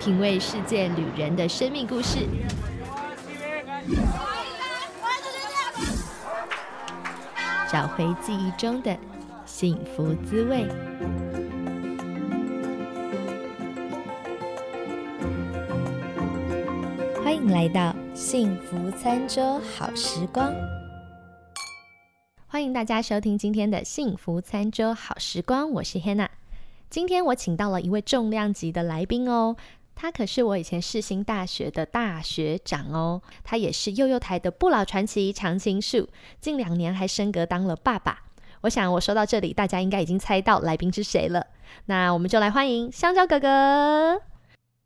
品味世界旅人的生命故事。找回记忆中的幸福滋味。欢迎来到幸福餐桌好时光。欢迎大家收听今天的幸福餐桌好时光，我是 Hannah。今天我请到了一位重量级的来宾哦。他可是我以前世新大学的大学长哦，他也是幼幼台的不老传奇常青树，近两年还升格当了爸爸。我想我说到这里，大家应该已经猜到来宾是谁了。那我们就来欢迎香蕉哥哥。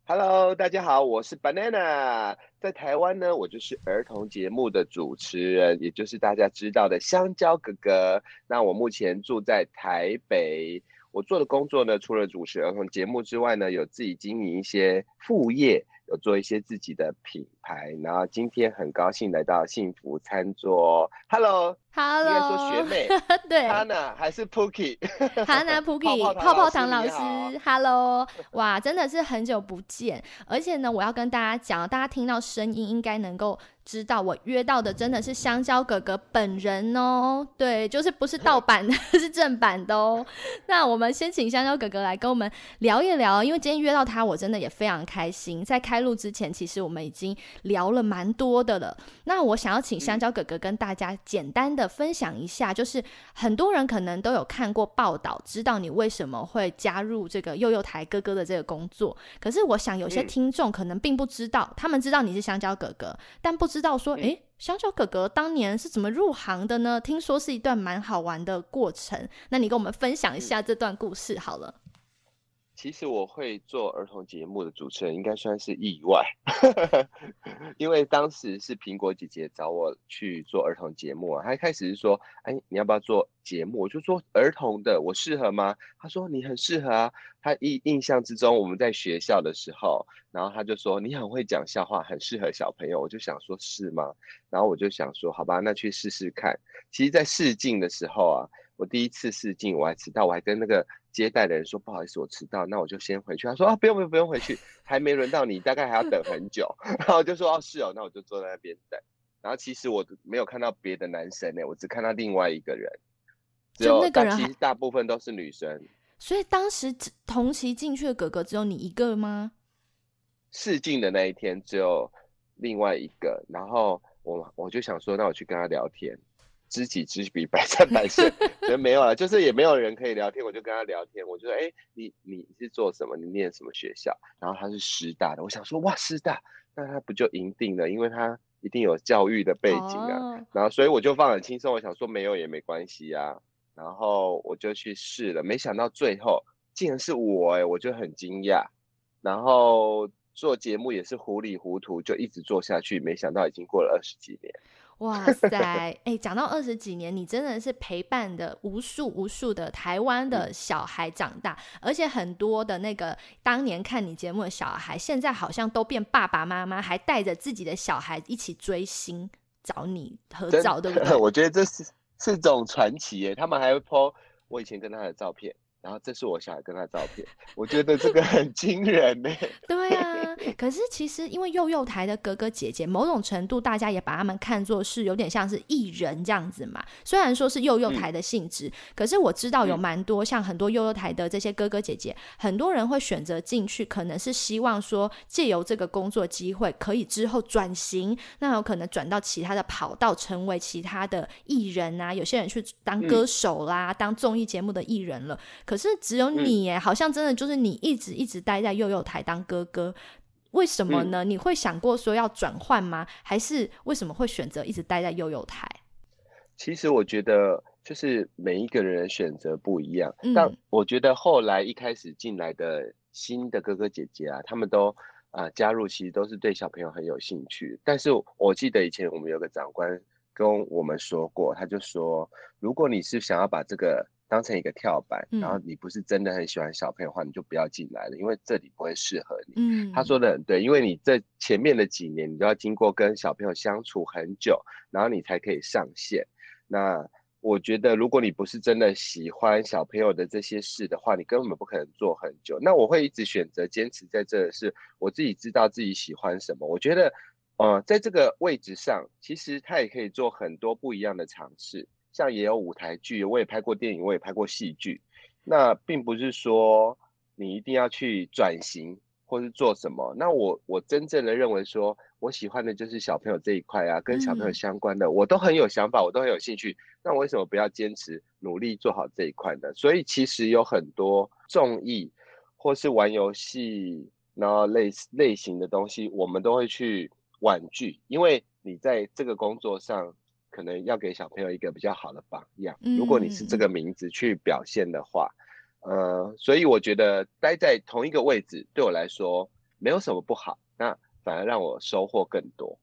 Hello，大家好，我是 Banana，在台湾呢，我就是儿童节目的主持人，也就是大家知道的香蕉哥哥。那我目前住在台北。我做的工作呢，除了主持儿童节目之外呢，有自己经营一些副业，有做一些自己的品牌。然后今天很高兴来到幸福餐桌，Hello。Hello，应该说学妹，对，Hanna 还是 Pookie，Hanna Pookie，泡泡糖老师，Hello，哇，真的是很久不见，而且呢，我要跟大家讲，大家听到声音应该能够知道，我约到的真的是香蕉哥哥本人哦，对，就是不是盗版的，是正版的哦。那我们先请香蕉哥哥来跟我们聊一聊，因为今天约到他，我真的也非常开心。在开录之前，其实我们已经聊了蛮多的了。那我想要请香蕉哥哥跟大家简单的。分享一下，就是很多人可能都有看过报道，知道你为什么会加入这个幼幼台哥哥的这个工作。可是我想有些听众可能并不知道，他们知道你是香蕉哥哥，但不知道说，诶，香蕉哥哥当年是怎么入行的呢？听说是一段蛮好玩的过程，那你跟我们分享一下这段故事好了。其实我会做儿童节目的主持人，应该算是意外，因为当时是苹果姐姐找我去做儿童节目啊。她一开始是说：“哎，你要不要做节目？”我就说：“儿童的，我适合吗？”她说：“你很适合啊。”她印印象之中，我们在学校的时候，然后她就说：“你很会讲笑话，很适合小朋友。”我就想说：“是吗？”然后我就想说：“好吧，那去试试看。”其实，在试镜的时候啊，我第一次试镜我还迟到，我还跟那个。接待的人说：“不好意思，我迟到，那我就先回去。”他说：“啊，不用不用不用回去，还没轮到你，大概还要等很久。”然后我就说：“哦，是哦，那我就坐在那边等。”然后其实我没有看到别的男生呢，我只看到另外一个人，就那个人，其实大部分都是女生。所以当时同期进去的哥哥只有你一个吗？试镜的那一天只有另外一个，然后我我就想说，那我去跟他聊天。知己知彼，百战百胜。人没有了，就是也没有人可以聊天，我就跟他聊天。我就说：“哎，你你是做什么？你念什么学校？”然后他是师大的。我想说：“哇，师大，那他不就赢定了？因为他一定有教育的背景啊。”然后所以我就放很轻松，我想说没有也没关系啊。然后我就去试了，没想到最后竟然是我哎，我就很惊讶。然后做节目也是糊里糊涂就一直做下去，没想到已经过了二十几年。哇 塞，哎，讲到二十几年，你真的是陪伴的无数无数的台湾的小孩长大，而且很多的那个当年看你节目的小孩，现在好像都变爸爸妈妈，还带着自己的小孩一起追星找你合照，对不对？我觉得这是是种传奇耶，他们还会 po 我以前跟他的照片。然后这是我小孩跟他照片，我觉得这个很惊人呢。对啊，可是其实因为幼幼台的哥哥姐姐，某种程度大家也把他们看作是有点像是艺人这样子嘛。虽然说是幼幼台的性质，可是我知道有蛮多像很多幼幼台的这些哥哥姐姐，很多人会选择进去，可能是希望说借由这个工作机会，可以之后转型，那有可能转到其他的跑道，成为其他的艺人啊。有些人去当歌手啦，当综艺节目的艺人了。可可是只有你耶，好像真的就是你一直一直待在幼幼台当哥哥，为什么呢？你会想过说要转换吗？还是为什么会选择一直待在幼幼台？其实我觉得就是每一个人选择不一样，但我觉得后来一开始进来的新的哥哥姐姐啊，他们都啊加入，其实都是对小朋友很有兴趣。但是我记得以前我们有个长官跟我们说过，他就说，如果你是想要把这个当成一个跳板，然后你不是真的很喜欢小朋友的话，你就不要进来了，因为这里不会适合你。嗯，他说的很对，因为你这前面的几年，你都要经过跟小朋友相处很久，然后你才可以上线。那我觉得如果你不是真的喜欢小朋友的这些事的话，你根本不可能做很久。那我会一直选择坚持在这，是我自己知道自己喜欢什么。我觉得，呃，在这个位置上，其实他也可以做很多不一样的尝试。像也有舞台剧，我也拍过电影，我也拍过戏剧。那并不是说你一定要去转型或是做什么。那我我真正的认为说，我喜欢的就是小朋友这一块啊，跟小朋友相关的，我都很有想法，我都很有兴趣。那我为什么不要坚持努力做好这一块呢？所以其实有很多综艺或是玩游戏，然后类类型的东西，我们都会去婉拒，因为你在这个工作上。可能要给小朋友一个比较好的榜样。如果你是这个名字去表现的话，呃，所以我觉得待在同一个位置对我来说没有什么不好，那反而让我收获更多。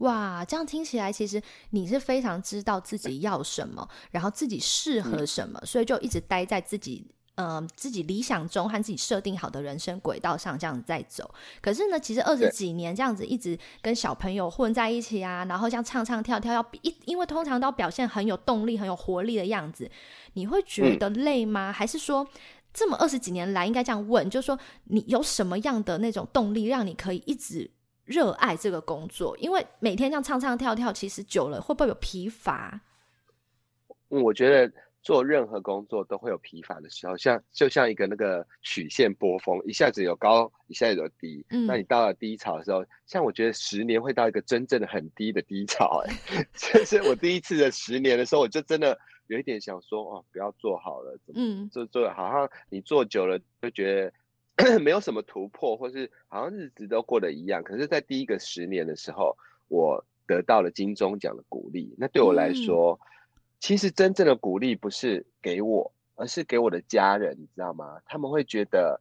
哇，这样听起来，其实你是非常知道自己要什么，然后自己适合什么，所以就一直待在自己。嗯，自己理想中和自己设定好的人生轨道上这样子在走，可是呢，其实二十几年这样子一直跟小朋友混在一起啊，然后像唱唱跳跳，要一因为通常都表现很有动力、很有活力的样子，你会觉得累吗？还是说这么二十几年来，应该这样问，就是说你有什么样的那种动力，让你可以一直热爱这个工作？因为每天这样唱唱跳跳，其实久了会不会有疲乏？嗯，我觉得。做任何工作都会有疲乏的时候，像就像一个那个曲线波峰，一下子有高，一下子有低。嗯，那你到了低潮的时候，像我觉得十年会到一个真正的很低的低潮。哎，就是我第一次的十年的时候，我就真的有一点想说，哦，不要做好了，嗯，做做好像你做久了就觉得 没有什么突破，或是好像日子都过得一样。可是，在第一个十年的时候，我得到了金钟奖的鼓励，那对我来说。其实真正的鼓励不是给我，而是给我的家人，你知道吗？他们会觉得，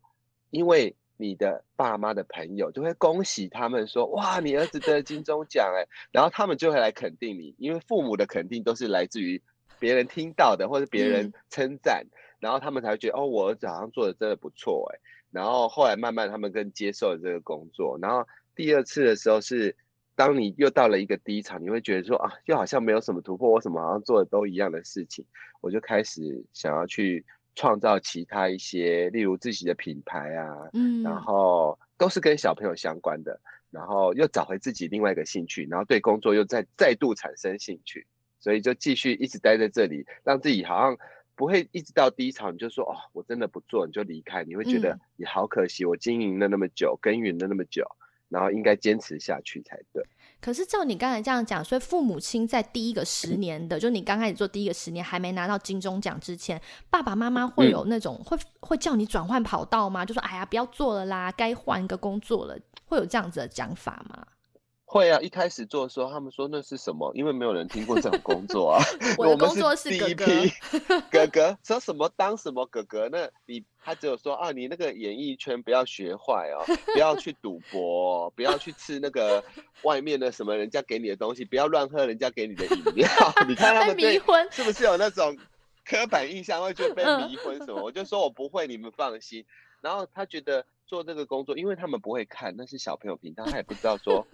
因为你的爸妈的朋友就会恭喜他们说：“哇，你儿子得金钟奖哎！”然后他们就会来肯定你，因为父母的肯定都是来自于别人听到的或者别人称赞，然后他们才会觉得：“哦，我儿子好像做的真的不错哎。”然后后来慢慢他们更接受了这个工作。然后第二次的时候是。当你又到了一个低潮，你会觉得说啊，又好像没有什么突破，我什么好像做的都一样的事情，我就开始想要去创造其他一些，例如自己的品牌啊，嗯，然后都是跟小朋友相关的，然后又找回自己另外一个兴趣，然后对工作又再再度产生兴趣，所以就继续一直待在这里，让自己好像不会一直到低潮，你就说哦，我真的不做，你就离开，你会觉得你好可惜，我经营了那么久，耕耘了那么久。然后应该坚持下去才对。可是照你刚才这样讲，所以父母亲在第一个十年的，就你刚开始做第一个十年还没拿到金钟奖之前，爸爸妈妈会有那种会会叫你转换跑道吗？就说哎呀，不要做了啦，该换一个工作了，会有这样子的讲法吗？会啊，一开始做的时候，他们说那是什么？因为没有人听过这种工作啊。我的工作是第一批 哥哥，说什么当什么哥哥？那你他只有说啊，你那个演艺圈不要学坏哦，不要去赌博，不要去吃那个外面的什么人家给你的东西，不要乱喝人家给你的饮料。你看他们对是不是有那种刻板印象，会觉得被迷昏什么？我就说我不会，你们放心。然后他觉得做这个工作，因为他们不会看，那是小朋友频道，他也不知道说。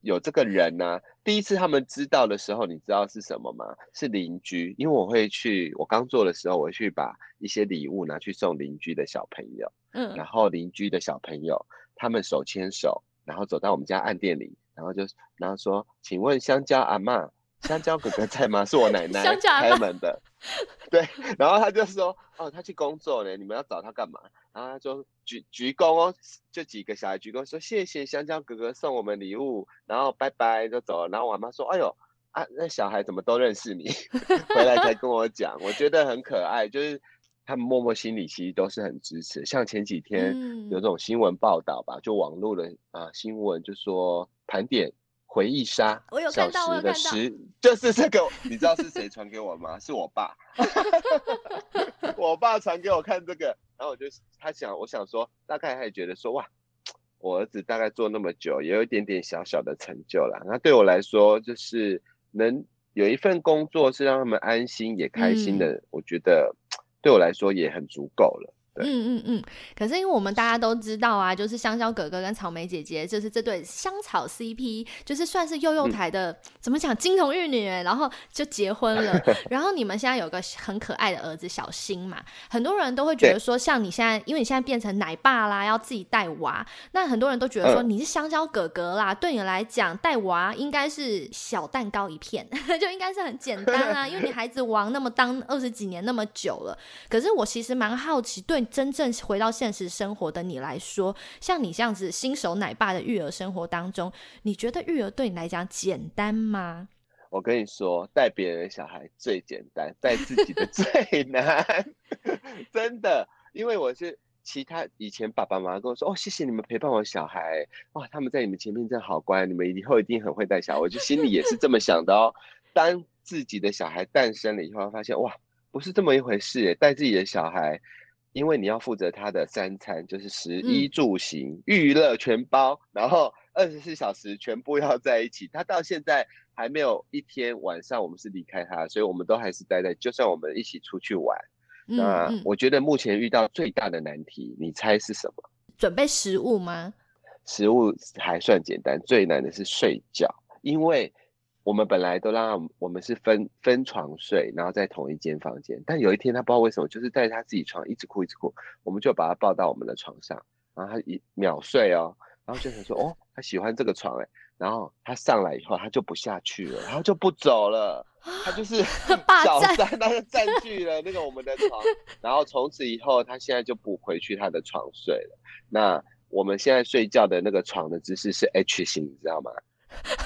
有这个人呢，第一次他们知道的时候，你知道是什么吗？是邻居，因为我会去，我刚做的时候，我会去把一些礼物拿去送邻居的小朋友，嗯，然后邻居的小朋友他们手牵手，然后走到我们家暗店里，然后就然后说，请问香蕉阿妈。香蕉哥哥在吗？是我奶奶开门的。对，然后他就说：“哦，他去工作了，你们要找他干嘛？”然后他就鞠鞠躬哦，就几个小孩鞠躬说：“谢谢香蕉哥哥送我们礼物。”然后拜拜就走了。然后我妈说：“哎呦啊，那小孩怎么都认识你？” 回来才跟我讲，我觉得很可爱，就是他们默默心里其实都是很支持。像前几天有这种新闻报道吧，就网络的啊新闻就说盘点。回忆杀，我有看到，我有看到，就是这个，你知道是谁传给我吗？是我爸 我爸传给我看这个，然后我就他想，我想说，大概他也觉得说，哇，我儿子大概做那么久，也有一点点小小的成就了。那对我来说，就是能有一份工作是让他们安心也开心的，我觉得对我来说也很足够了。嗯嗯嗯。可是因为我们大家都知道啊，就是香蕉哥哥跟草莓姐姐，就是这对香草 CP，就是算是幼幼台的怎么讲金童玉女，然后就结婚了。然后你们现在有个很可爱的儿子小新嘛，很多人都会觉得说，像你现在，因为你现在变成奶爸啦，要自己带娃，那很多人都觉得说你是香蕉哥哥啦，对你来讲带娃应该是小蛋糕一片，就应该是很简单啊，因为你孩子王那么当二十几年那么久了。可是我其实蛮好奇，对真正回到现实生活的你来说，像你这样子新手奶爸的育儿生活当中，你觉得育儿对你来讲简单吗？我跟你说，带别人的小孩最简单，带自己的最难，真的。因为我是其他以前爸爸妈妈跟我说，哦，谢谢你们陪伴我小孩，哇，他们在你们前面真好乖，你们以后一定很会带小孩。我就心里也是这么想的哦。当自己的小孩诞生了以后，发现哇，不是这么一回事。带自己的小孩，因为你要负责他的三餐，就是食衣住行、娱乐全包，然后二十四小时全部要在一起。他到现在。还没有一天晚上我们是离开他，所以我们都还是待在。就算我们一起出去玩，那我觉得目前遇到最大的难题，你猜是什么？准备食物吗？食物还算简单，最难的是睡觉，因为我们本来都让我们是分分床睡，然后在同一间房间。但有一天他不知道为什么，就是带他自己床一直哭一直哭，我们就把他抱到我们的床上，然后他一秒睡哦，然后就想说哦，他喜欢这个床哎。然后他上来以后，他就不下去了，然后就不走了，他就是小三，他就占据了那个我们的床，然后从此以后，他现在就不回去他的床睡了。那我们现在睡觉的那个床的姿势是 H 型，你知道吗？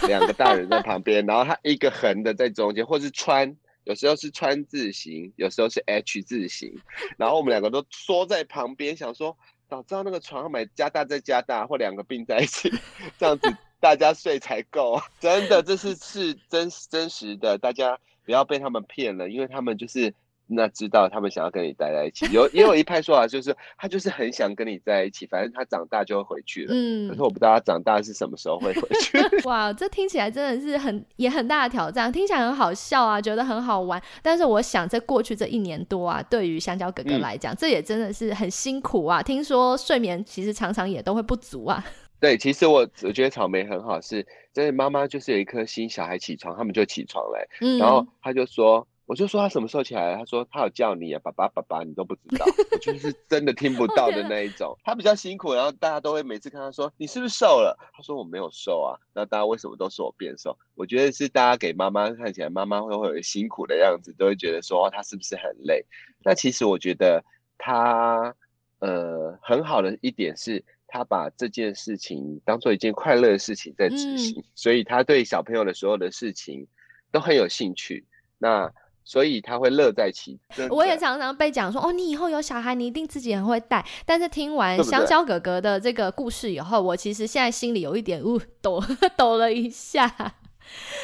两个大人在旁边，然后他一个横的在中间，或是川，有时候是川字形，有时候是 H 字形，然后我们两个都缩在旁边，想说早知道那个床买加大再加大，或两个并在一起，这样子。大家睡才够，真的，这是是真真实的，大家不要被他们骗了，因为他们就是那知道他们想要跟你待在一起，有也有一派说法就是他就是很想跟你在一起，反正他长大就会回去了。嗯，可是我不知道他长大是什么时候会回去。哇，这听起来真的是很也很大的挑战，听起来很好笑啊，觉得很好玩。但是我想在过去这一年多啊，对于香蕉哥哥来讲，这也真的是很辛苦啊。听说睡眠其实常常也都会不足啊。对，其实我我觉得草莓很好，是真的。妈妈就是有一颗心，小孩起床，他们就起床嘞。嗯，然后他就说，我就说他什么时候起来？他说他有叫你啊，爸爸爸爸，你都不知道，我就是真的听不到的那一种。他比较辛苦，然后大家都会每次看他说你是不是瘦了？他说我没有瘦啊。那大家为什么都说我变瘦？我觉得是大家给妈妈看起来，妈妈会会有辛苦的样子，都会觉得说他是不是很累？那其实我觉得他呃很好的一点是。他把这件事情当做一件快乐的事情在执行，所以他对小朋友的所有的事情都很有兴趣。那所以他会乐在其中。我也常常被讲说，哦，你以后有小孩，你一定自己很会带。但是听完香蕉哥哥的这个故事以后，我其实现在心里有一点呜抖 抖了一下。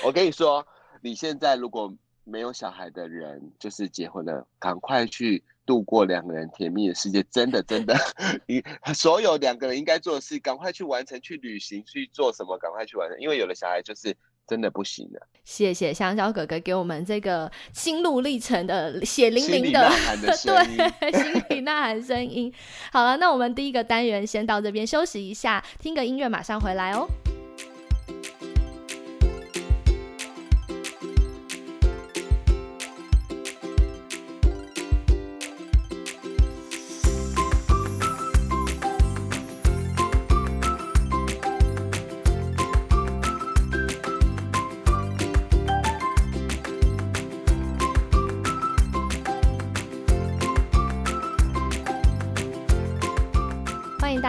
我跟你说，你现在如果没有小孩的人，就是结婚了，赶快去。度过两个人甜蜜的世界，真的真的，你所有两个人应该做的事，赶快去完成，去旅行，去做什么，赶快去完成，因为有了小孩就是真的不行了。谢谢香蕉哥哥给我们这个心路历程的血淋淋的 对 心里呐喊声音。好了，那我们第一个单元先到这边休息一下，听个音乐，马上回来哦。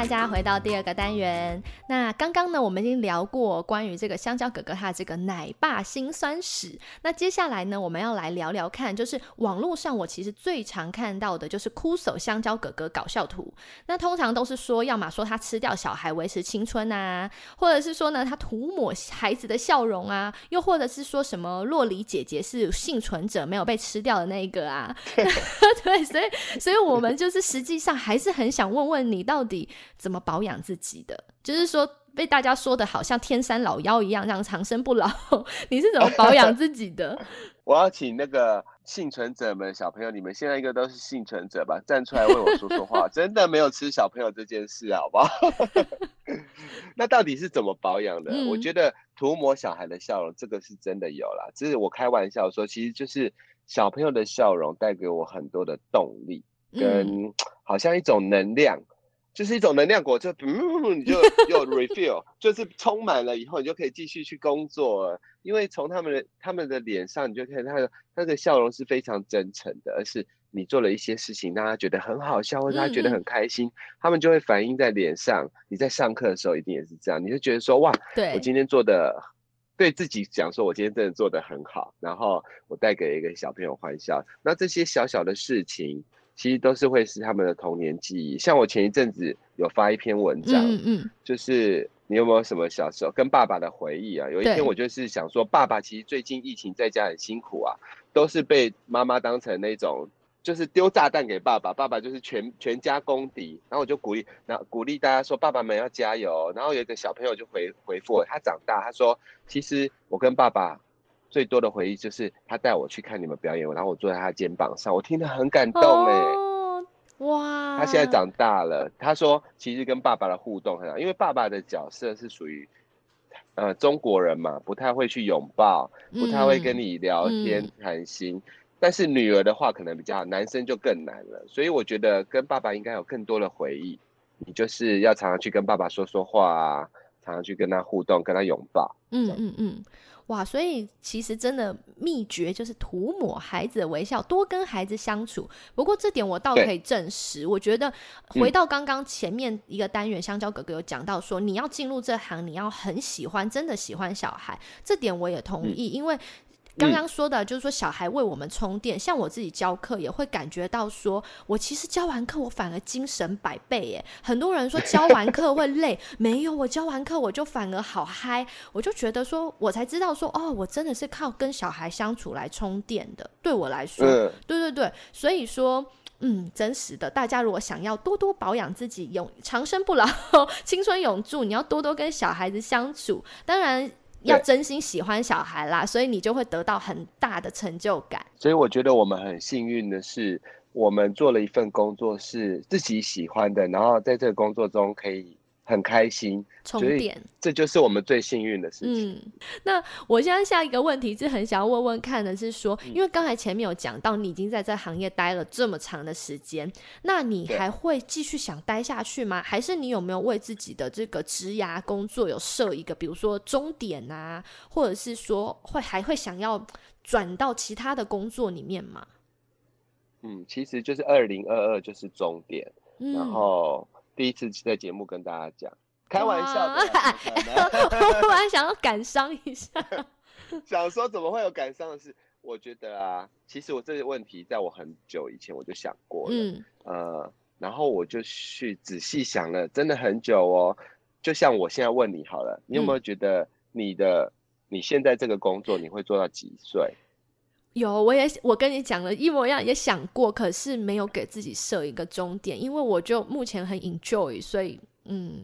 大家回到第二个单元。那刚刚呢，我们已经聊过关于这个香蕉哥哥他的这个奶爸心酸史。那接下来呢，我们要来聊聊看，就是网络上我其实最常看到的就是枯手香蕉哥哥搞笑图。那通常都是说，要么说他吃掉小孩维持青春啊，或者是说呢他涂抹孩子的笑容啊，又或者是说什么洛里姐姐是幸存者，没有被吃掉的那一个啊。对，所以所以我们就是实际上还是很想问问你，到底。怎么保养自己的？就是说被大家说的好像天山老妖一样，让长生不老，你是怎么保养自己的？我要请那个幸存者们，小朋友，你们现在应该都是幸存者吧？站出来为我说说话，真的没有吃小朋友这件事，好不好？那到底是怎么保养的？我觉得涂抹小孩的笑容，这个是真的有啦。这是我开玩笑说，其实就是小朋友的笑容带给我很多的动力，跟好像一种能量。就是一种能量果，就嗯，你就又 refill，就是充满了以后，你就可以继续去工作。因为从他们的他们的脸上，你就看他的他的笑容是非常真诚的，而是你做了一些事情，让他觉得很好笑，或者他觉得很开心，他们就会反映在脸上。你在上课的时候一定也是这样，你就觉得说哇，我今天做的对自己讲说，我今天真的做的很好，然后我带给一个小朋友欢笑。那这些小小的事情。其实都是会是他们的童年记忆。像我前一阵子有发一篇文章，嗯嗯，就是你有没有什么小时候跟爸爸的回忆啊？有一天我就是想说，爸爸其实最近疫情在家很辛苦啊，都是被妈妈当成那种就是丢炸弹给爸爸，爸爸就是全全家公敌。然后我就鼓励，然后鼓励大家说，爸爸们要加油。然后有一个小朋友就回回复我，他长大，他说，其实我跟爸爸。最多的回忆就是他带我去看你们表演，然后我坐在他肩膀上，我听得很感动哎，哇！他现在长大了，他说其实跟爸爸的互动很好，因为爸爸的角色是属于呃中国人嘛，不太会去拥抱，不太会跟你聊天谈心，但是女儿的话可能比较好，男生就更难了，所以我觉得跟爸爸应该有更多的回忆，你就是要常常去跟爸爸说说话啊，常常去跟他互动，跟他拥抱，嗯嗯嗯。哇，所以其实真的秘诀就是涂抹孩子的微笑，多跟孩子相处。不过这点我倒可以证实，我觉得回到刚刚前面一个单元，香蕉哥哥有讲到说，你要进入这行，你要很喜欢，真的喜欢小孩，这点我也同意，因为。刚刚说的，就是说小孩为我们充电，像我自己教课也会感觉到，说我其实教完课我反而精神百倍耶。很多人说教完课会累，没有，我教完课我就反而好嗨，我就觉得说，我才知道说，哦，我真的是靠跟小孩相处来充电的。对我来说，对对对，所以说，嗯，真实的，大家如果想要多多保养自己，永长生不老，青春永驻，你要多多跟小孩子相处，当然。要真心喜欢小孩啦，所以你就会得到很大的成就感。所以我觉得我们很幸运的是，我们做了一份工作是自己喜欢的，然后在这个工作中可以。很开心，充电，这就是我们最幸运的事情。嗯，那我现在下一个问题是很想要问问看的，是说，因为刚才前面有讲到，你已经在这行业待了这么长的时间，那你还会继续想待下去吗？还是你有没有为自己的这个职涯工作有设一个，比如说终点啊，或者是说会还会想要转到其他的工作里面吗？嗯，其实就是二零二二就是终点，然后。第一次在节目跟大家讲，开玩笑的，我突然想要感伤一下，想说怎么会有感伤的事？我觉得啊，其实我这个问题在我很久以前我就想过了，嗯，呃，然后我就去仔细想了，真的很久哦。就像我现在问你好了，你有没有觉得你的你现在这个工作你会做到几岁？有，我也我跟你讲了一模一样，也想过，可是没有给自己设一个终点，因为我就目前很 enjoy，所以嗯，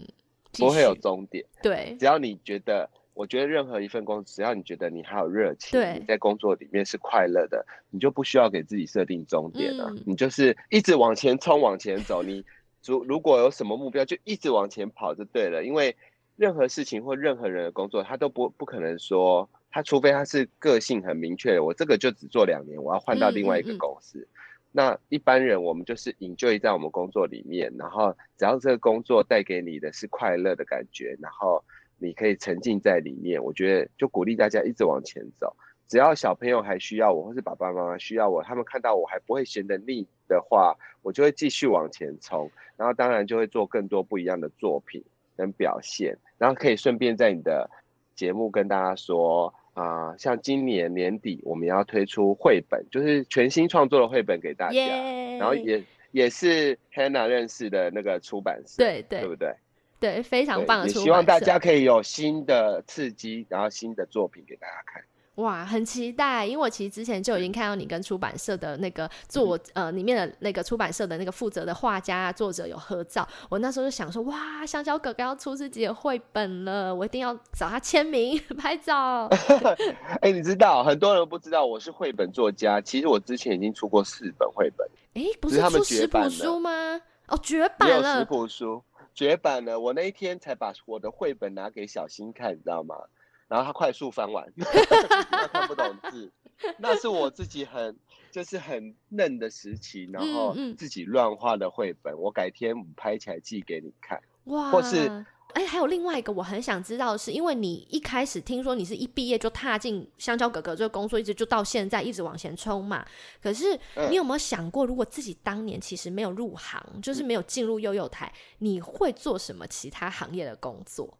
不会有终点。对，只要你觉得，我觉得任何一份工作，只要你觉得你还有热情，你在工作里面是快乐的，你就不需要给自己设定终点了，你就是一直往前冲，往前走。你如如果有什么目标，就一直往前跑就对了，因为任何事情或任何人的工作，他都不不可能说。他除非他是个性很明确的，我这个就只做两年，我要换到另外一个公司。那一般人我们就是 enjoy 在我们工作里面，然后只要这个工作带给你的是快乐的感觉，然后你可以沉浸在里面，我觉得就鼓励大家一直往前走。只要小朋友还需要我，或是爸爸妈妈需要我，他们看到我还不会嫌得腻的话，我就会继续往前冲。然后当然就会做更多不一样的作品跟表现，然后可以顺便在你的节目跟大家说。啊，像今年年底我们要推出绘本，就是全新创作的绘本给大家，然后也也是 Hannah 认识的那个出版社，对对，对不对？对，非常棒希望大家可以有新的刺激，然后新的作品给大家看。哇，很期待，因为我其实之前就已经看到你跟出版社的那个作呃里面的那个出版社的那个负责的画家作者有合照，我那时候就想说，哇，香蕉哥哥要出自己的绘本了，我一定要找他签名 拍照。哎，你知道很多人不知道我是绘本作家，其实我之前已经出过四本绘本。哎，不是出十谱书吗？哦，绝版了，十谱书绝版了。我那一天才把我的绘本拿给小新看，你知道吗？然后他快速翻完，他看不懂字。那是我自己很就是很嫩的时期，然后自己乱画的绘本。我改天拍起来寄给你看。哇！或是哎，还有另外一个我很想知道的是，因为你一开始听说你是一毕业就踏进香蕉哥哥这个工作，一直就到现在一直往前冲嘛。可是你有没有想过，如果自己当年其实没有入行，就是没有进入幼幼台，你会做什么其他行业的工作？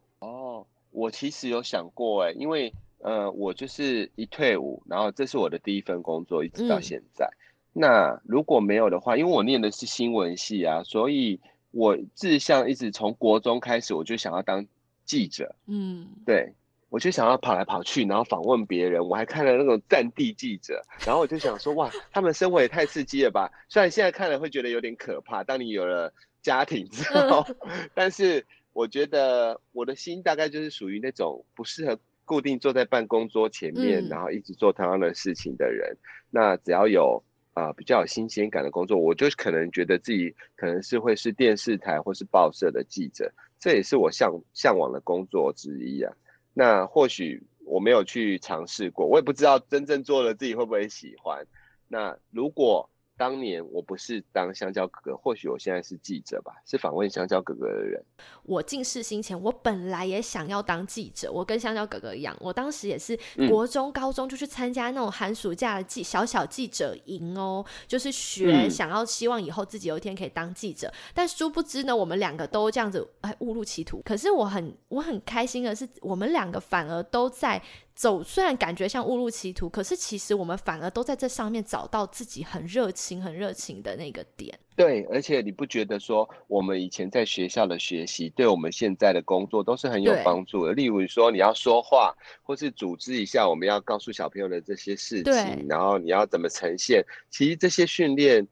哦。我其实有想过哎，因为呃，我就是一退伍，然后这是我的第一份工作，一直到现在。那如果没有的话，因为我念的是新闻系啊，所以我志向一直从国中开始，我就想要当记者。嗯，对，我就想要跑来跑去，然后访问别人。我还看了那种战地记者，然后我就想说，哇，他们生活也太刺激了吧！虽然现在看了会觉得有点可怕，当你有了家庭之 后，但是。我觉得我的心大概就是属于那种不适合固定坐在办公桌前面，然后一直做同样的事情的人。那只要有啊比较有新鲜感的工作，我就可能觉得自己可能是会是电视台或是报社的记者，这也是我向向往的工作之一啊。那或许我没有去尝试过，我也不知道真正做了自己会不会喜欢。那如果当年我不是当香蕉哥哥，或许我现在是记者吧，是访问香蕉哥哥的人。我进世新前，我本来也想要当记者，我跟香蕉哥哥一样，我当时也是国中、高中就去参加那种寒暑假的记小小记者营哦，就是学，想要希望以后自己有一天可以当记者。但殊不知呢，我们两个都这样子哎误入歧途。可是我很我很开心的是，我们两个反而都在。走虽然感觉像误入歧途，可是其实我们反而都在这上面找到自己很热情、很热情的那个点。对，而且你不觉得说我们以前在学校的学习，对我们现在的工作都是很有帮助的？例如说你要说话，或是组织一下我们要告诉小朋友的这些事情，然后你要怎么呈现，其实这些训练。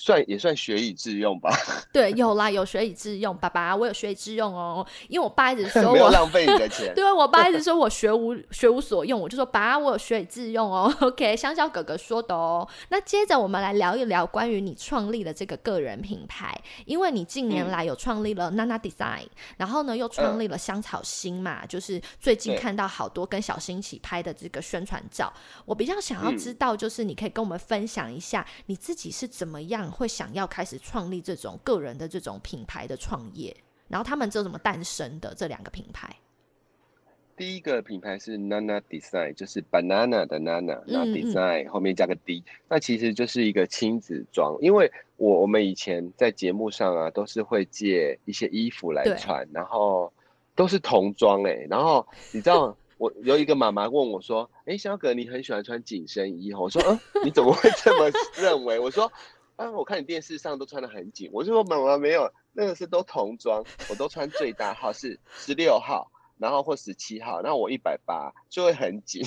算也算学以致用吧。对，有啦，有学以致用。爸爸，我有学以致用哦。因为我爸一直说 我浪费你的钱。对，我爸一直说我学无学无所用，我就说爸，我有学以致用哦。OK，香蕉哥哥说的哦。那接着我们来聊一聊关于你创立的这个个人品牌，因为你近年来有创立了 Nana Design，然后呢又创立了香草星嘛，就是最近看到好多跟小新一起拍的这个宣传照。我比较想要知道，就是你可以跟我们分享一下你自己是怎么样。会想要开始创立这种个人的这种品牌的创业，然后他们这怎么诞生的？这两个品牌，第一个品牌是 Nana Design，就是 banana 的 Nana，那 Design 后面加个 D，那其实就是一个亲子装。因为我我们以前在节目上啊，都是会借一些衣服来穿，然后都是童装哎，然后你知道，我有一个妈妈问我说：“哎，小葛，你很喜欢穿紧身衣？”我说：“嗯，你怎么会这么认为？”我说。啊！我看你电视上都穿的很紧，我就说妈妈没有，那个是都童装，我都穿最大号是十六号，然后或十七号，那我一百八就会很紧。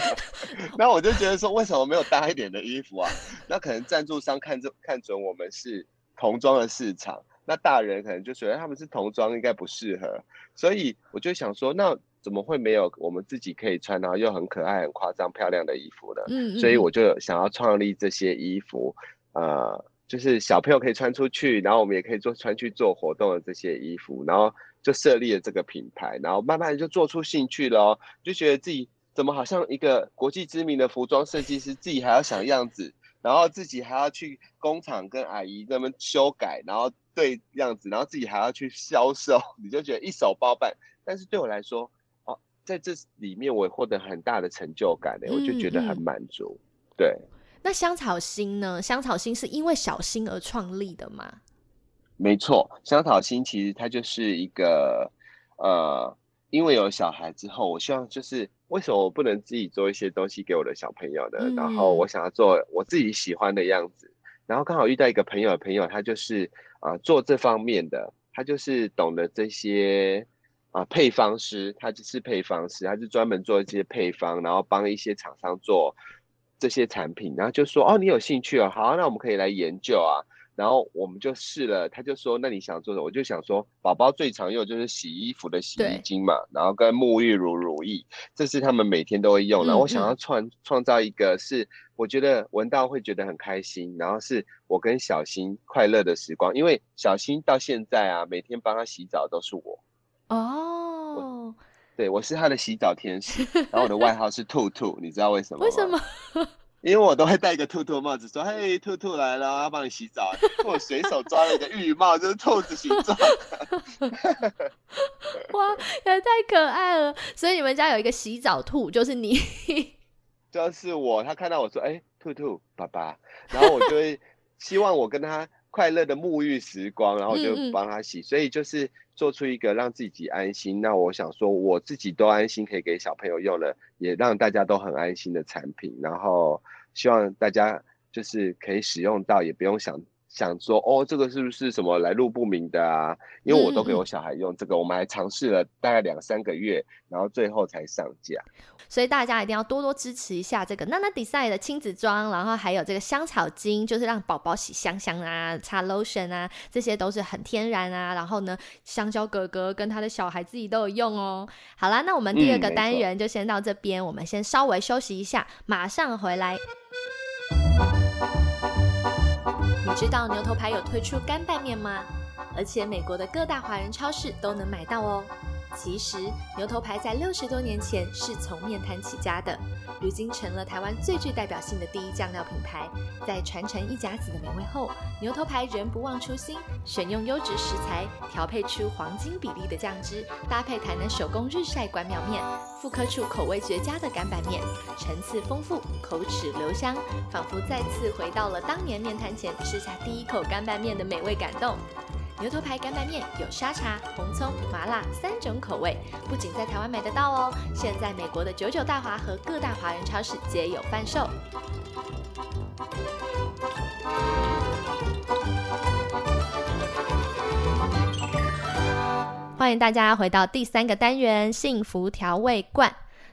然后我就觉得说，为什么没有大一点的衣服啊？那可能赞助商看中看准我们是童装的市场，那大人可能就觉得他们是童装应该不适合，所以我就想说，那怎么会没有我们自己可以穿，然后又很可爱、很夸张、漂亮的衣服呢？嗯，所以我就想要创立这些衣服。呃，就是小朋友可以穿出去，然后我们也可以做穿去做活动的这些衣服，然后就设立了这个品牌，然后慢慢就做出兴趣了，哦就觉得自己怎么好像一个国际知名的服装设计师，自己还要想样子，然后自己还要去工厂跟阿姨那边修改，然后对样子，然后自己还要去销售，你就觉得一手包办。但是对我来说，哦，在这里面我获得很大的成就感的，我就觉得很满足，对。那香草星呢？香草星是因为小新而创立的吗？没错，香草星其实它就是一个呃，因为有小孩之后，我希望就是为什么我不能自己做一些东西给我的小朋友呢？然后我想要做我自己喜欢的样子，然后刚好遇到一个朋友的朋友，他就是啊做这方面的，他就是懂得这些啊配方师，他就是配方师，他就专门做一些配方，然后帮一些厂商做这些产品，然后就说哦，你有兴趣哦，好，那我们可以来研究啊。然后我们就试了，他就说：“那你想做什么？”我就想说，宝宝最常用就是洗衣服的洗衣精嘛，然后跟沐浴乳、乳液，这是他们每天都会用。然后我想要创创造一个是我觉得闻到会觉得很开心，然后是我跟小新快乐的时光。因为小新到现在啊，每天帮他洗澡都是我。哦，对，我是他的洗澡天使。然后我的外号是兔兔，你知道为什么吗？为什么？因为我都会戴一个兔兔帽子，说：“嘿，兔兔来了，要帮你洗澡。”我随手抓了一个浴帽，就是兔子形状。哇，也太可爱了！所以你们家有一个洗澡兔，就是你，就是我。他看到我说：“哎，兔兔爸爸。”然后我就会希望我跟他快乐的沐浴时光，然后我就帮他洗。所以就是做出一个让自己安心。那我想说，我自己都安心，可以给小朋友用了。也让大家都很安心的产品，然后希望大家就是可以使用到，也不用想想说哦，这个是不是什么来路不明的啊？因为我都给我小孩用这个，我们还尝试了大概两三个月，然后最后才上架。所以大家一定要多多支持一下这个娜娜 design 的亲子装，然后还有这个香草精，就是让宝宝洗香香啊，擦 lotion 啊，这些都是很天然啊。然后呢，香蕉哥哥跟他的小孩自己都有用哦。好啦，那我们第二个单元就先到这边，我们先稍微休息一下，马上回来。你知道牛头牌有推出干拌面吗？而且美国的各大华人超市都能买到哦。其实牛头牌在六十多年前是从面摊起家的，如今成了台湾最具代表性的第一酱料品牌。在传承一甲子的美味后，牛头牌仍不忘初心，选用优质食材，调配出黄金比例的酱汁，搭配台南手工日晒关庙面，复刻出口味绝佳的干拌面，层次丰富，口齿留香，仿佛再次回到了当年面摊前吃下第一口干拌面的美味感动。牛头牌干拌面有沙茶、红葱、麻辣三种口味，不仅在台湾买得到哦，现在美国的九九大华和各大华人超市皆有贩售。欢迎大家回到第三个单元——幸福调味罐。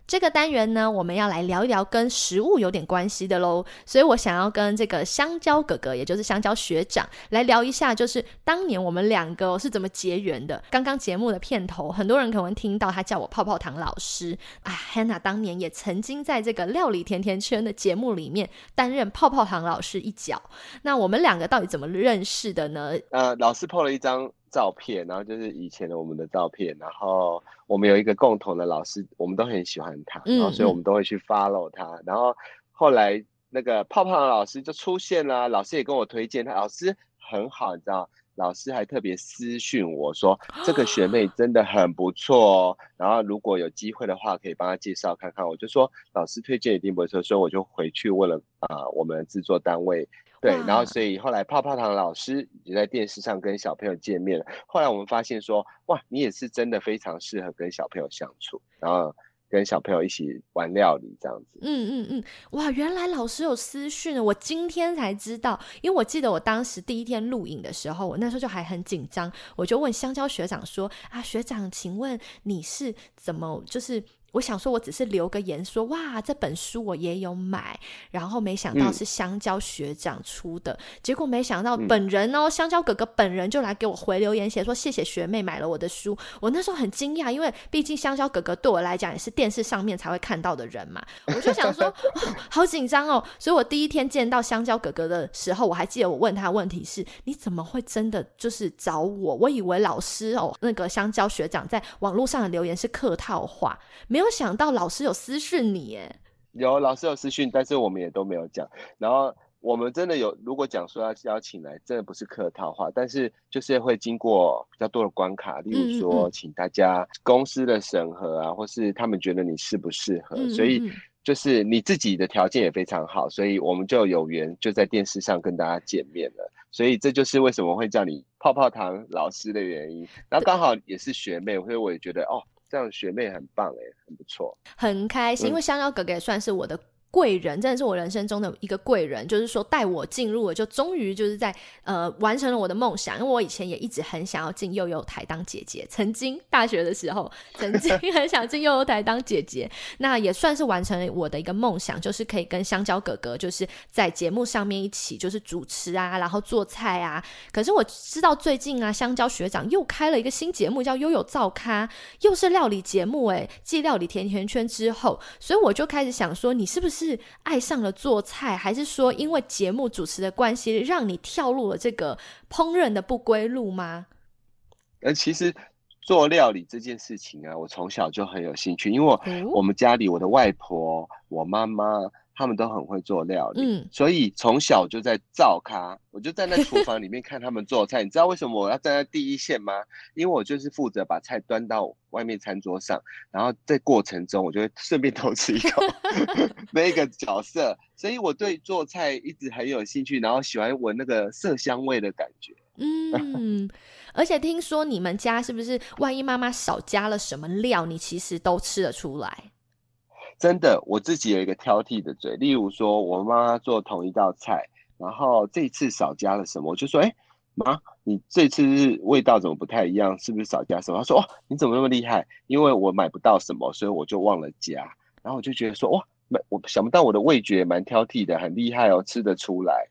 这个单元呢，我们要来聊一聊跟食物有点关系的喽。所以我想要跟这个香蕉哥哥，也就是香蕉学长，来聊一下，就是当年我们两个是怎么结缘的。刚刚节目的片头，很多人可能听到他叫我泡泡糖老师啊。Hannah 当年也曾经在这个料理甜甜圈的节目里面担任泡泡糖老师一角。那我们两个到底怎么认识的呢？呃，老师 po 了一张。照片，然后就是以前的我们的照片，然后我们有一个共同的老师，我们都很喜欢他，然后所以我们都会去 follow 他。然后后来那个泡泡的老师就出现了，老师也跟我推荐他，老师很好，你知道，老师还特别私讯我说 这个学妹真的很不错哦，然后如果有机会的话，可以帮他介绍看看。我就说老师推荐一定不错，所以我就回去问了啊，我们制作单位。对，然后所以后来泡泡糖老师也在电视上跟小朋友见面了。后来我们发现说，哇，你也是真的非常适合跟小朋友相处，然后跟小朋友一起玩料理这样子。嗯嗯嗯，哇，原来老师有私讯，我今天才知道，因为我记得我当时第一天录影的时候，我那时候就还很紧张，我就问香蕉学长说：“啊，学长，请问你是怎么就是？”我想说，我只是留个言说哇，这本书我也有买，然后没想到是香蕉学长出的，结果没想到本人哦，香蕉哥哥本人就来给我回留言写说谢谢学妹买了我的书，我那时候很惊讶，因为毕竟香蕉哥哥对我来讲也是电视上面才会看到的人嘛，我就想说好紧张哦，所以我第一天见到香蕉哥哥的时候，我还记得我问他问题是你怎么会真的就是找我？我以为老师哦，那个香蕉学长在网络上的留言是客套话，没有。没想到老师有私讯你耶，有老师有私讯，但是我们也都没有讲。然后我们真的有，如果讲说要邀请来，真的不是客套话，但是就是会经过比较多的关卡，例如说请大家公司的审核啊，或是他们觉得你适不适合，所以就是你自己的条件也非常好，所以我们就有缘就在电视上跟大家见面了。所以这就是为什么会叫你泡泡糖老师的原因。然后刚好也是学妹，所以我也觉得哦。这样学妹很棒哎，很不错，很开心，因为香蕉哥哥也算是我的贵人真的是我人生中的一个贵人，就是说带我进入了，就终于就是在呃完成了我的梦想。因为我以前也一直很想要进幼幼台当姐姐，曾经大学的时候曾经很想进幼幼台当姐姐，那也算是完成了我的一个梦想，就是可以跟香蕉哥哥就是在节目上面一起就是主持啊，然后做菜啊。可是我知道最近啊，香蕉学长又开了一个新节目叫悠悠造咖，又是料理节目诶，继料理甜甜圈之后，所以我就开始想说，你是不是？是爱上了做菜，还是说因为节目主持的关系，让你跳入了这个烹饪的不归路吗？呃，其实做料理这件事情啊，我从小就很有兴趣，因为我们家里我的外婆、我妈妈。他们都很会做料理，嗯，所以从小就在灶咖，我就站在厨 房里面看他们做菜。你知道为什么我要站在第一线吗？因为我就是负责把菜端到外面餐桌上，然后在过程中我就会顺便偷吃一口 那个角色，所以我对做菜一直很有兴趣，然后喜欢闻那个色香味的感觉。嗯，而且听说你们家是不是万一妈妈少加了什么料，你其实都吃得出来？真的，我自己有一个挑剔的嘴。例如说，我妈妈做同一道菜，然后这次少加了什么，我就说：“哎，妈，你这次味道怎么不太一样？是不是少加什么？”她说：“哦，你怎么那么厉害？因为我买不到什么，所以我就忘了加。”然后我就觉得说：“哇，没，我想不到我的味觉蛮挑剔的，很厉害哦，吃得出来。”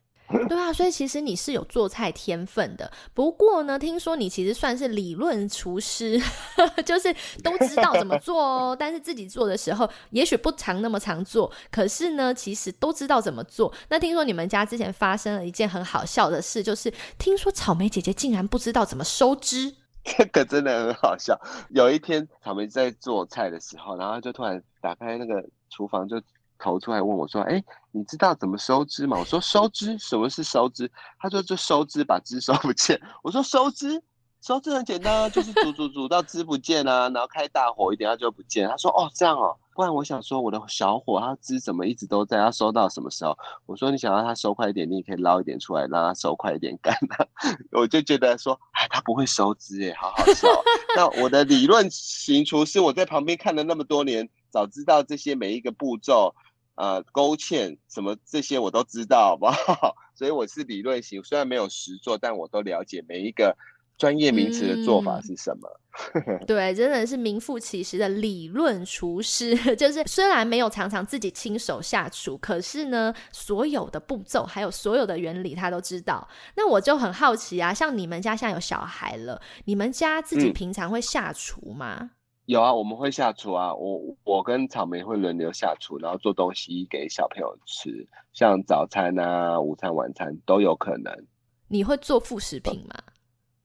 对啊，所以其实你是有做菜天分的。不过呢，听说你其实算是理论厨师，就是都知道怎么做哦。但是自己做的时候，也许不常那么常做。可是呢，其实都知道怎么做。那听说你们家之前发生了一件很好笑的事，就是听说草莓姐姐竟然不知道怎么收汁。这个真的很好笑。有一天，草莓在做菜的时候，然后就突然打开那个厨房就。投出来问我说：“哎，你知道怎么收汁吗？”我说：“收汁，什么是收汁？”他说：“就收汁，把汁收不见。”我说：“收汁，收汁很简单啊，就是煮煮煮到汁不见啊，然后开大火一点，它就不见。”他说：“哦，这样哦，不然我想说我的小火，它汁怎么一直都在？要收到什么时候？”我说：“你想让它收快一点，你也可以捞一点出来，让它收快一点干啊。”我就觉得说：“哎，他不会收汁哎，好好笑。”那我的理论型厨师，我在旁边看了那么多年，早知道这些每一个步骤。呃，勾芡什么这些我都知道，好不好？所以我是理论型，虽然没有实做，但我都了解每一个专业名词的做法是什么。对，真的是名副其实的理论厨师，就是虽然没有常常自己亲手下厨，可是呢，所有的步骤还有所有的原理他都知道。那我就很好奇啊，像你们家现在有小孩了，你们家自己平常会下厨吗？有啊，我们会下厨啊，我我跟草莓会轮流下厨，然后做东西给小朋友吃，像早餐啊、午餐、晚餐都有可能。你会做副食品吗？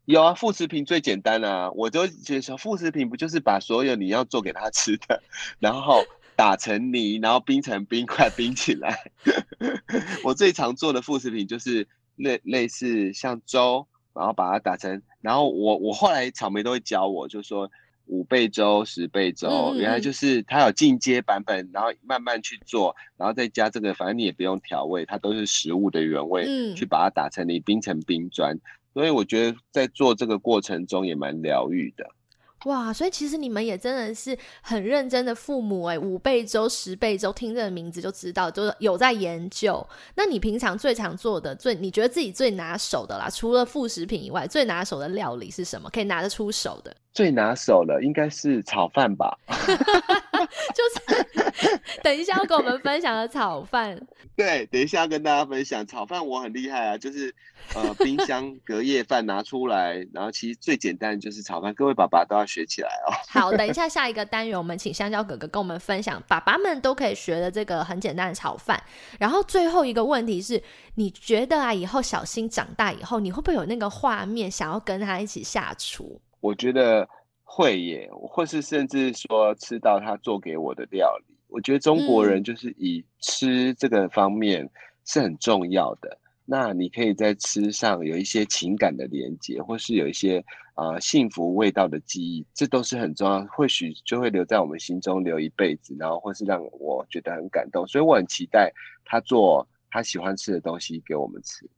有啊，副食品最简单啊，我就觉得副食品不就是把所有你要做给他吃的，然后打成泥，然后冰成冰块冰起来。我最常做的副食品就是类类似像粥，然后把它打成，然后我我后来草莓都会教我，就说。五倍粥、十倍粥，原来就是它有进阶版本，然后慢慢去做，然后再加这个，反正你也不用调味，它都是食物的原味，嗯去把它打成你，冰成冰砖。所以我觉得在做这个过程中也蛮疗愈的。哇，所以其实你们也真的是很认真的父母哎，五倍粥、十倍粥，听这个名字就知道，就是有在研究。那你平常最常做的、最你觉得自己最拿手的啦，除了副食品以外，最拿手的料理是什么？可以拿得出手的？最拿手的应该是炒饭吧。就是 等一下要跟我们分享的炒饭。对，等一下要跟大家分享炒饭，我很厉害啊！就是呃，冰箱隔夜饭拿出来，然后其实最简单的就是炒饭，各位爸爸都要学起来哦。好，等一下下一个单元，我们请香蕉哥哥跟我们分享爸爸们都可以学的这个很简单的炒饭。然后最后一个问题是，你觉得啊，以后小新长大以后，你会不会有那个画面，想要跟他一起下厨？我觉得。会耶，或是甚至说吃到他做给我的料理，我觉得中国人就是以吃这个方面是很重要的。那你可以在吃上有一些情感的连接，或是有一些啊幸福味道的记忆，这都是很重要，或许就会留在我们心中留一辈子，然后或是让我觉得很感动。所以我很期待他做他喜欢吃的东西给我们吃。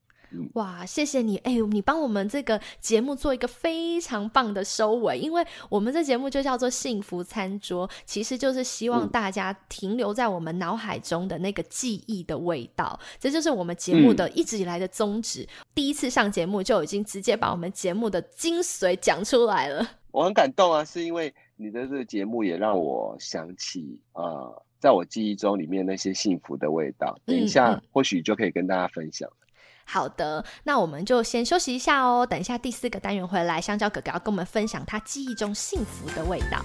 哇，谢谢你！哎，你帮我们这个节目做一个非常棒的收尾，因为我们这节目就叫做幸福餐桌，其实就是希望大家停留在我们脑海中的那个记忆的味道，这就是我们节目的一直以来的宗旨。第一次上节目就已经直接把我们节目的精髓讲出来了，我很感动啊！是因为你的这个节目也让我想起啊，在我记忆中里面那些幸福的味道。等一下或许就可以跟大家分享。好的，那我们就先休息一下哦。等一下第四个单元回来，香蕉哥哥要跟我们分享他记忆中幸福的味道。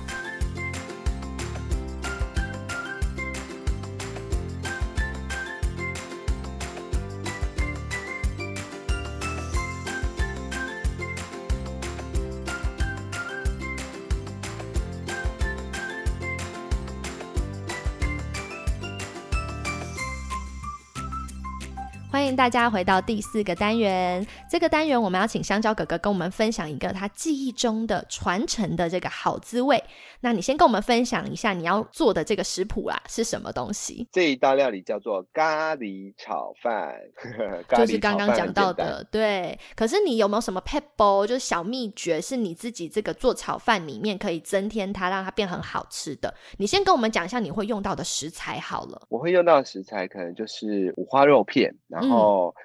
迎大家回到第四个单元。这个单元我们要请香蕉哥哥跟我们分享一个他记忆中的传承的这个好滋味。那你先跟我们分享一下你要做的这个食谱啊是什么东西？这一道料理叫做咖喱炒饭，就是刚刚讲到的。对，可是你有没有什么 pebble，就是小秘诀，是你自己这个做炒饭里面可以增添它，让它变很好吃的？你先跟我们讲一下你会用到的食材好了。我会用到的食材可能就是五花肉片，然后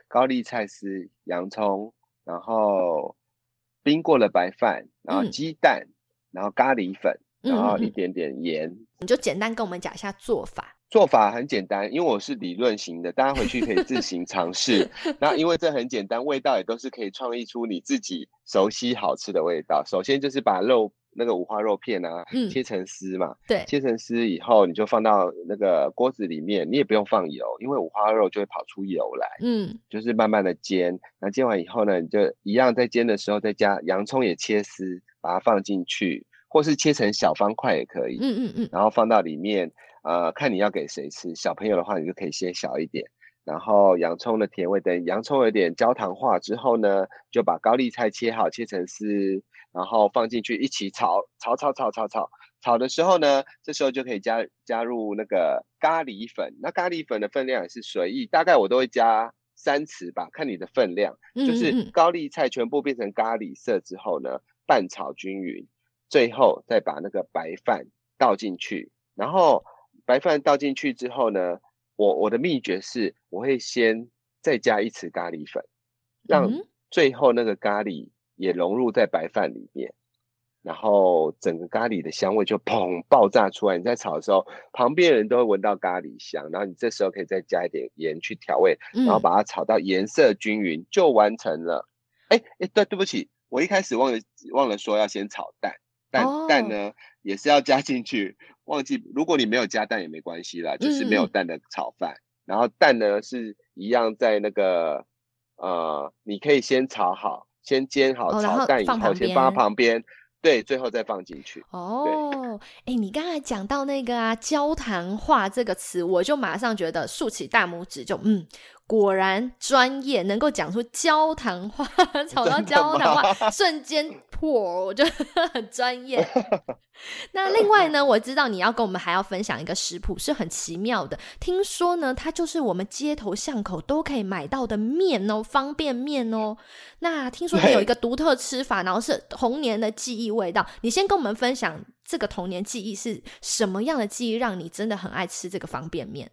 高丽菜丝、洋葱，然后冰过的白饭，然后鸡蛋，然后咖喱粉，然后一点点盐。你就简单跟我们讲一下做法。做法很简单，因为我是理论型的，大家回去可以自行尝试。那因为这很简单，味道也都是可以创意出你自己熟悉好吃的味道。首先就是把肉。那个五花肉片啊，切成丝嘛，对，切成丝以后，你就放到那个锅子里面，你也不用放油，因为五花肉就会跑出油来，嗯，就是慢慢的煎，那煎完以后呢，你就一样在煎的时候再加洋葱也切丝，把它放进去，或是切成小方块也可以，嗯嗯嗯，然后放到里面，呃，看你要给谁吃，小朋友的话你就可以切小一点，然后洋葱的甜味，等洋葱有点焦糖化之后呢，就把高丽菜切好，切成丝。然后放进去一起炒，炒炒炒炒炒，炒的时候呢，这时候就可以加加入那个咖喱粉。那咖喱粉的分量也是随意，大概我都会加三匙吧，看你的分量。就是高丽菜全部变成咖喱色之后呢，拌炒均匀，最后再把那个白饭倒进去。然后白饭倒进去之后呢，我我的秘诀是，我会先再加一匙咖喱粉，让最后那个咖喱。也融入在白饭里面，然后整个咖喱的香味就砰爆炸出来。你在炒的时候，旁边人都会闻到咖喱香，然后你这时候可以再加一点盐去调味，然后把它炒到颜色均匀，就完成了。哎哎，对，对不起，我一开始忘了忘了说要先炒蛋，蛋蛋呢也是要加进去，忘记。如果你没有加蛋也没关系啦，就是没有蛋的炒饭。然后蛋呢是一样在那个呃，你可以先炒好。先煎好炒蛋以后，先放旁边，对，最后再放进去。哦，哎，你刚才讲到那个啊，焦糖化这个词，我就马上觉得竖起大拇指，就嗯。果然专业，能够讲出焦糖话，炒到焦糖话，瞬间破，我觉得很专业。那另外呢，我知道你要跟我们还要分享一个食谱，是很奇妙的。听说呢，它就是我们街头巷口都可以买到的面哦，方便面哦。那听说你有一个独特吃法，然后是童年的记忆味道。你先跟我们分享这个童年记忆是什么样的记忆，让你真的很爱吃这个方便面？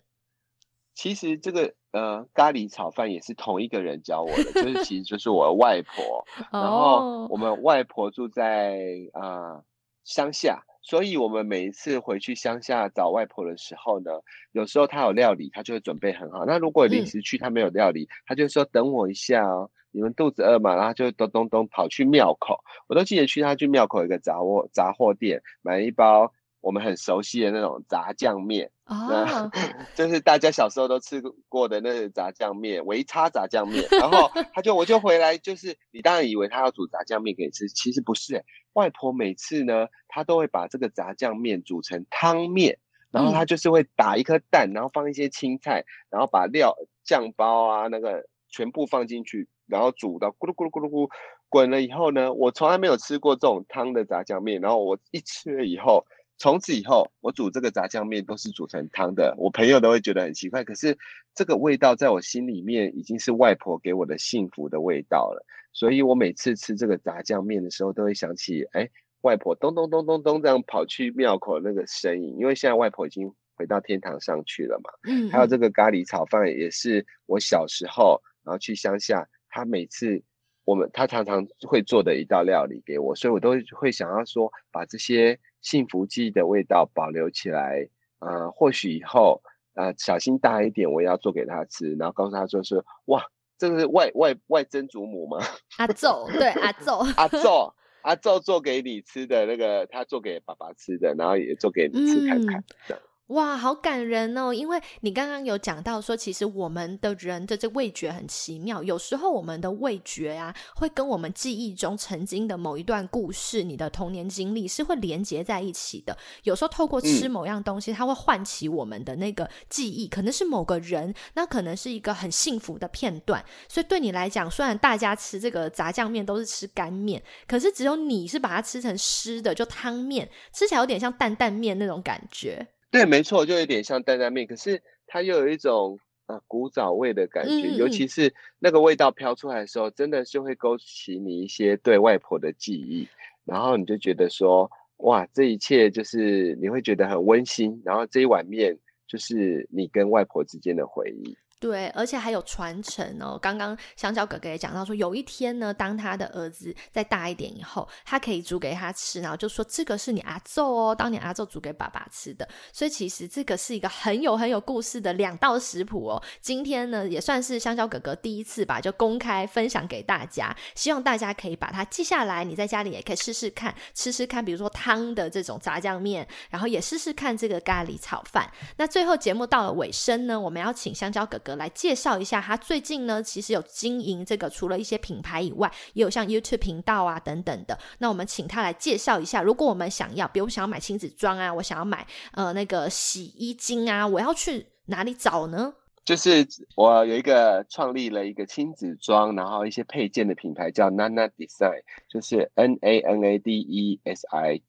其实这个呃咖喱炒饭也是同一个人教我的，就是其实就是我外婆，然后我们外婆住在啊乡下，所以我们每一次回去乡下找外婆的时候呢，有时候她有料理，她就会准备很好。那如果临时去她没有料理，她就说等我一下哦，你们肚子饿嘛，然后就咚咚咚跑去庙口，我都记得去她去庙口一个杂货杂货店买一包。我们很熟悉的那种炸酱面啊，就是大家小时候都吃过的那个炸酱面，维差炸酱面。然后他就我就回来，就是你当然以为他要煮炸酱面给你吃，其实不是。外婆每次呢，她都会把这个炸酱面煮成汤面，然后她就是会打一颗蛋，然后放一些青菜，然后把料酱包啊那个全部放进去，然后煮到咕噜咕噜咕噜咕滚了以后呢，我从来没有吃过这种汤的炸酱面，然后我一吃了以后。从此以后，我煮这个炸酱面都是煮成汤的，我朋友都会觉得很奇怪。可是这个味道在我心里面已经是外婆给我的幸福的味道了，所以我每次吃这个炸酱面的时候，都会想起，哎，外婆咚咚咚咚咚这样跑去庙口那个身影。因为现在外婆已经回到天堂上去了嘛。嗯。还有这个咖喱炒饭，也是我小时候，然后去乡下，他每次我们他常常会做的一道料理给我，所以我都会想要说把这些。幸福记忆的味道保留起来，呃，或许以后，呃，小心大一点，我也要做给他吃，然后告诉他说是，哇，这个是外外外曾祖母吗？阿奏，对，阿奏 阿奏，阿昼做给你吃的那个，他做给爸爸吃的，然后也做给你吃看看，这样。哇，好感人哦！因为你刚刚有讲到说，其实我们的人的这味觉很奇妙，有时候我们的味觉啊，会跟我们记忆中曾经的某一段故事、你的童年经历是会连接在一起的。有时候透过吃某样东西，它会唤起我们的那个记忆，可能是某个人，那可能是一个很幸福的片段。所以对你来讲，虽然大家吃这个炸酱面都是吃干面，可是只有你是把它吃成湿的，就汤面，吃起来有点像担担面那种感觉。对，没错，就有点像担担面，可是它又有一种啊古早味的感觉，尤其是那个味道飘出来的时候，真的是会勾起你一些对外婆的记忆，然后你就觉得说，哇，这一切就是你会觉得很温馨，然后这一碗面就是你跟外婆之间的回忆。对，而且还有传承哦。刚刚香蕉哥哥也讲到说，有一天呢，当他的儿子再大一点以后，他可以煮给他吃，然后就说这个是你阿奏哦，当年阿奏煮给爸爸吃的。所以其实这个是一个很有很有故事的两道食谱哦。今天呢，也算是香蕉哥哥第一次吧，就公开分享给大家，希望大家可以把它记下来，你在家里也可以试试看，吃吃看，比如说汤的这种炸酱面，然后也试试看这个咖喱炒饭。那最后节目到了尾声呢，我们要请香蕉哥哥。来介绍一下，他最近呢，其实有经营这个，除了一些品牌以外，也有像 YouTube 频道啊等等的。那我们请他来介绍一下，如果我们想要，比如想要买亲子装啊，我想要买呃那个洗衣精啊，我要去哪里找呢？就是我有一个创立了一个亲子装，然后一些配件的品牌叫 Nana Design，就是 N A N A D E S I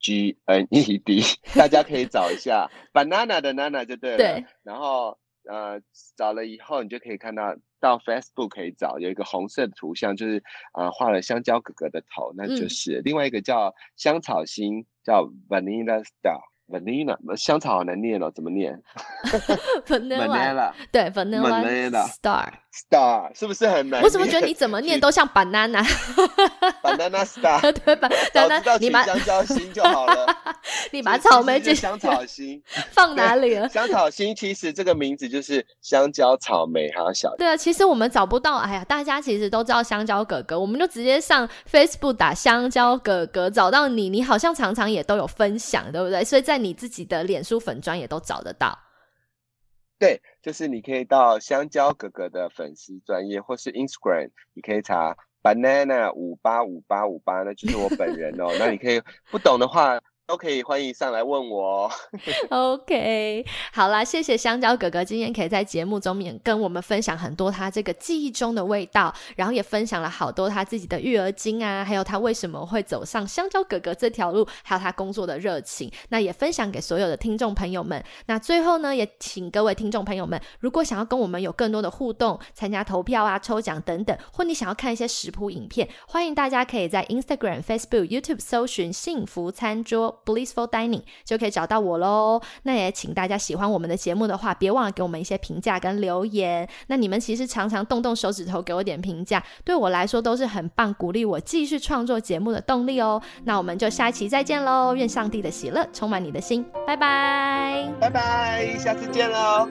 G N E D，大家可以找一下 Banana 的 Nana 就对了。对，然后。呃，找了以后，你就可以看到到 Facebook 可以找有一个红色的图像，就是呃画了香蕉哥哥的头，那就是另外一个叫香草心，叫 Vanilla Star。vanilla 香草好难念哦，怎么念？vanilla 对 vanilla star star 是不是很难？我怎么觉得你怎么念都像 banana banana star 对吧？早知道取香蕉心就好了。你把草莓就香草心放哪里了？香草心其实这个名字就是香蕉、草莓还有小。对啊，其实我们找不到。哎呀，大家其实都知道香蕉哥哥，我们就直接上 Facebook 打香蕉哥哥，找到你。你好像常常也都有分享，对不对？所以在你自己的脸书粉专也都找得到，对，就是你可以到香蕉哥哥的粉丝专业，或是 Instagram，你可以查 banana 五八五八五八，那就是我本人哦。那你可以不懂的话。都可以欢迎上来问我。OK，好啦，谢谢香蕉哥哥今天可以在节目中面跟我们分享很多他这个记忆中的味道，然后也分享了好多他自己的育儿经啊，还有他为什么会走上香蕉哥哥这条路，还有他工作的热情。那也分享给所有的听众朋友们。那最后呢，也请各位听众朋友们，如果想要跟我们有更多的互动，参加投票啊、抽奖等等，或你想要看一些食谱影片，欢迎大家可以在 Instagram、Facebook、YouTube 搜寻幸福餐桌。Blissful Dining 就可以找到我喽。那也请大家喜欢我们的节目的话，别忘了给我们一些评价跟留言。那你们其实常常动动手指头给我点评价，对我来说都是很棒，鼓励我继续创作节目的动力哦。那我们就下一期再见喽！愿上帝的喜乐充满你的心，拜拜，拜拜，下次见喽。